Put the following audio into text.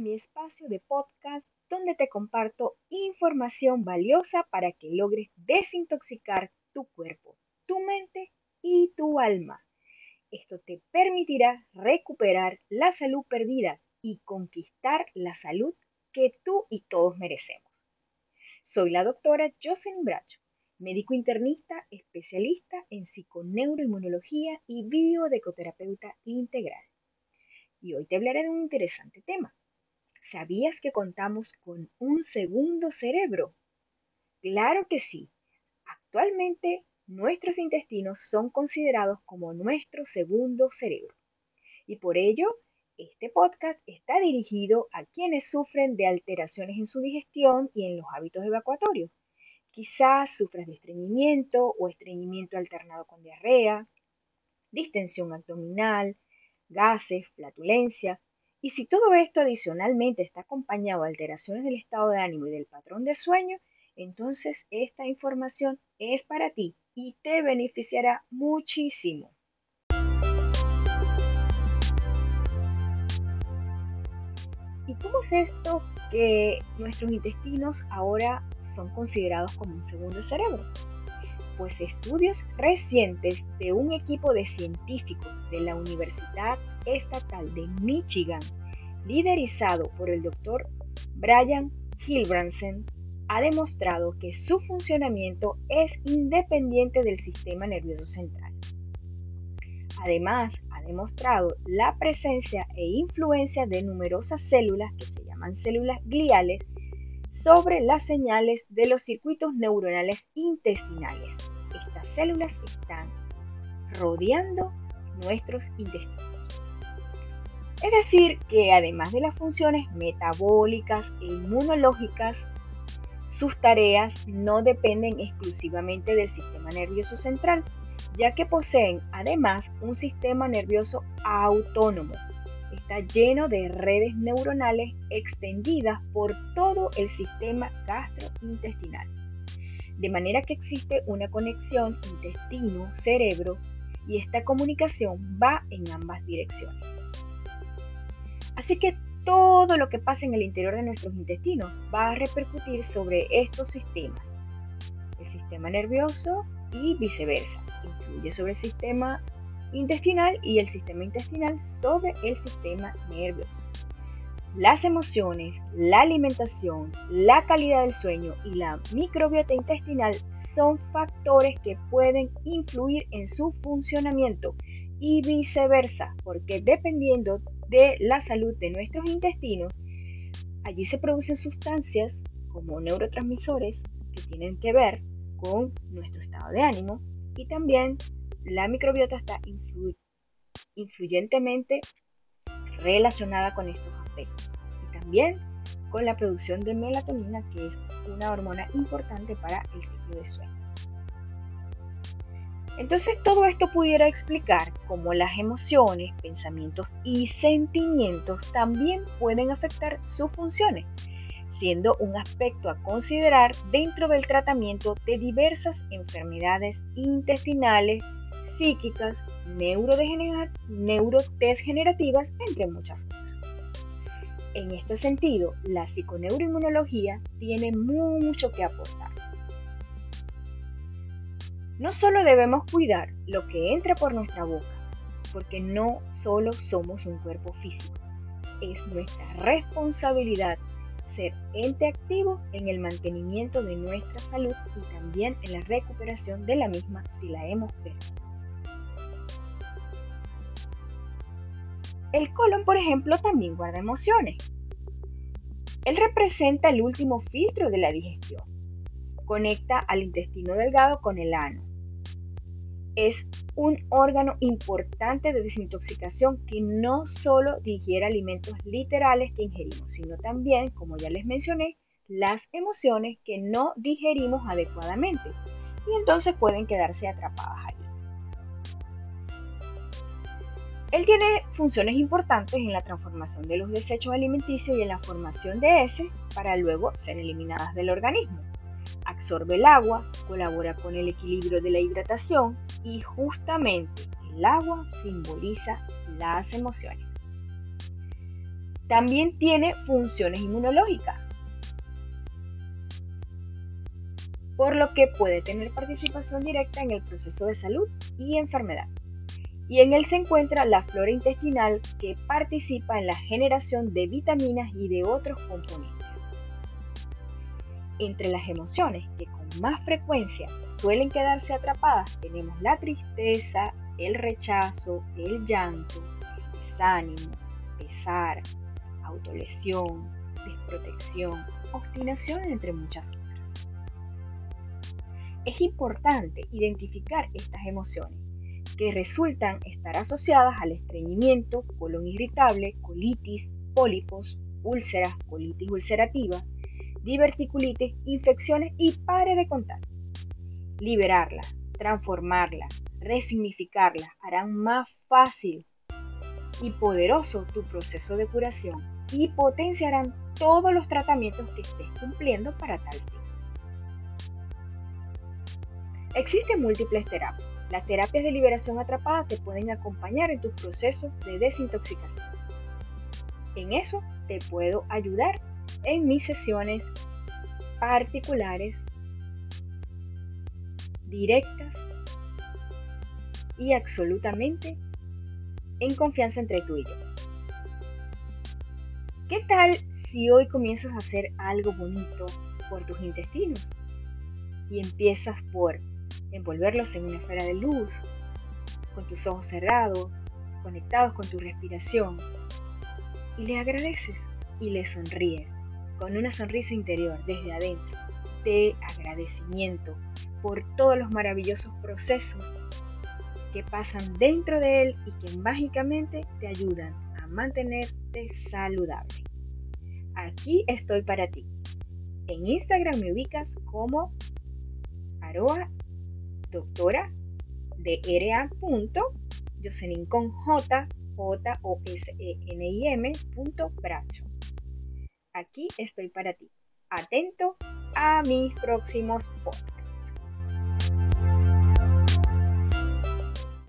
mi espacio de podcast donde te comparto información valiosa para que logres desintoxicar tu cuerpo, tu mente y tu alma. Esto te permitirá recuperar la salud perdida y conquistar la salud que tú y todos merecemos. Soy la doctora Jocelyn Bracho, médico internista especialista en psiconeuroinmunología y biodecoterapeuta integral. Y hoy te hablaré de un interesante tema. ¿Sabías que contamos con un segundo cerebro? Claro que sí. Actualmente nuestros intestinos son considerados como nuestro segundo cerebro. Y por ello, este podcast está dirigido a quienes sufren de alteraciones en su digestión y en los hábitos evacuatorios. Quizás sufras de estreñimiento o estreñimiento alternado con diarrea, distensión abdominal, gases, flatulencia, y si todo esto adicionalmente está acompañado de alteraciones del estado de ánimo y del patrón de sueño, entonces esta información es para ti y te beneficiará muchísimo. ¿Y cómo es esto que nuestros intestinos ahora son considerados como un segundo cerebro? Pues estudios recientes de un equipo de científicos de la Universidad Estatal de Michigan, liderizado por el doctor Brian Hilbransen, ha demostrado que su funcionamiento es independiente del sistema nervioso central. Además, ha demostrado la presencia e influencia de numerosas células que se llaman células gliales sobre las señales de los circuitos neuronales intestinales. Estas células están rodeando nuestros intestinos. Es decir, que además de las funciones metabólicas e inmunológicas, sus tareas no dependen exclusivamente del sistema nervioso central, ya que poseen además un sistema nervioso autónomo. Está lleno de redes neuronales extendidas por todo el sistema gastrointestinal. De manera que existe una conexión intestino-cerebro y esta comunicación va en ambas direcciones. Así que todo lo que pasa en el interior de nuestros intestinos va a repercutir sobre estos sistemas, el sistema nervioso y viceversa. Influye sobre el sistema intestinal y el sistema intestinal sobre el sistema nervioso. Las emociones, la alimentación, la calidad del sueño y la microbiota intestinal son factores que pueden influir en su funcionamiento y viceversa, porque dependiendo de la salud de nuestros intestinos, allí se producen sustancias como neurotransmisores que tienen que ver con nuestro estado de ánimo y también la microbiota está influyentemente relacionada con estos aspectos y también con la producción de melatonina que es una hormona importante para el ciclo de sueño. Entonces todo esto pudiera explicar cómo las emociones, pensamientos y sentimientos también pueden afectar sus funciones, siendo un aspecto a considerar dentro del tratamiento de diversas enfermedades intestinales, psíquicas, neurodegenerativas, entre muchas otras. En este sentido, la psiconeuroinmunología tiene mucho que aportar no solo debemos cuidar lo que entra por nuestra boca, porque no solo somos un cuerpo físico, es nuestra responsabilidad ser ente activo en el mantenimiento de nuestra salud y también en la recuperación de la misma si la hemos perdido. El colon, por ejemplo, también guarda emociones. Él representa el último filtro de la digestión. Conecta al intestino delgado con el ano es un órgano importante de desintoxicación que no solo digiere alimentos literales que ingerimos, sino también, como ya les mencioné, las emociones que no digerimos adecuadamente y entonces pueden quedarse atrapadas allí. Él tiene funciones importantes en la transformación de los desechos alimenticios y en la formación de heces para luego ser eliminadas del organismo absorbe el agua, colabora con el equilibrio de la hidratación y justamente el agua simboliza las emociones. También tiene funciones inmunológicas, por lo que puede tener participación directa en el proceso de salud y enfermedad. Y en él se encuentra la flora intestinal que participa en la generación de vitaminas y de otros componentes. Entre las emociones que con más frecuencia suelen quedarse atrapadas tenemos la tristeza, el rechazo, el llanto, desánimo, pesar, autolesión, desprotección, obstinación, entre muchas otras. Es importante identificar estas emociones que resultan estar asociadas al estreñimiento, colon irritable, colitis, pólipos, úlceras, colitis ulcerativa, diverticulitis, infecciones y pare de contar. Liberarla, transformarla, resignificarla harán más fácil y poderoso tu proceso de curación y potenciarán todos los tratamientos que estés cumpliendo para tal fin. Existen múltiples terapias. Las terapias de liberación atrapada te pueden acompañar en tus procesos de desintoxicación. En eso te puedo ayudar en mis sesiones particulares, directas y absolutamente en confianza entre tú y yo. ¿Qué tal si hoy comienzas a hacer algo bonito por tus intestinos? Y empiezas por envolverlos en una esfera de luz, con tus ojos cerrados, conectados con tu respiración, y le agradeces y le sonríes con una sonrisa interior desde adentro de agradecimiento por todos los maravillosos procesos que pasan dentro de él y que mágicamente te ayudan a mantenerte saludable. Aquí estoy para ti. En Instagram me ubicas como aroa doctora de J, J O S E N I M punto bracho. Aquí estoy para ti. Atento a mis próximos podcasts.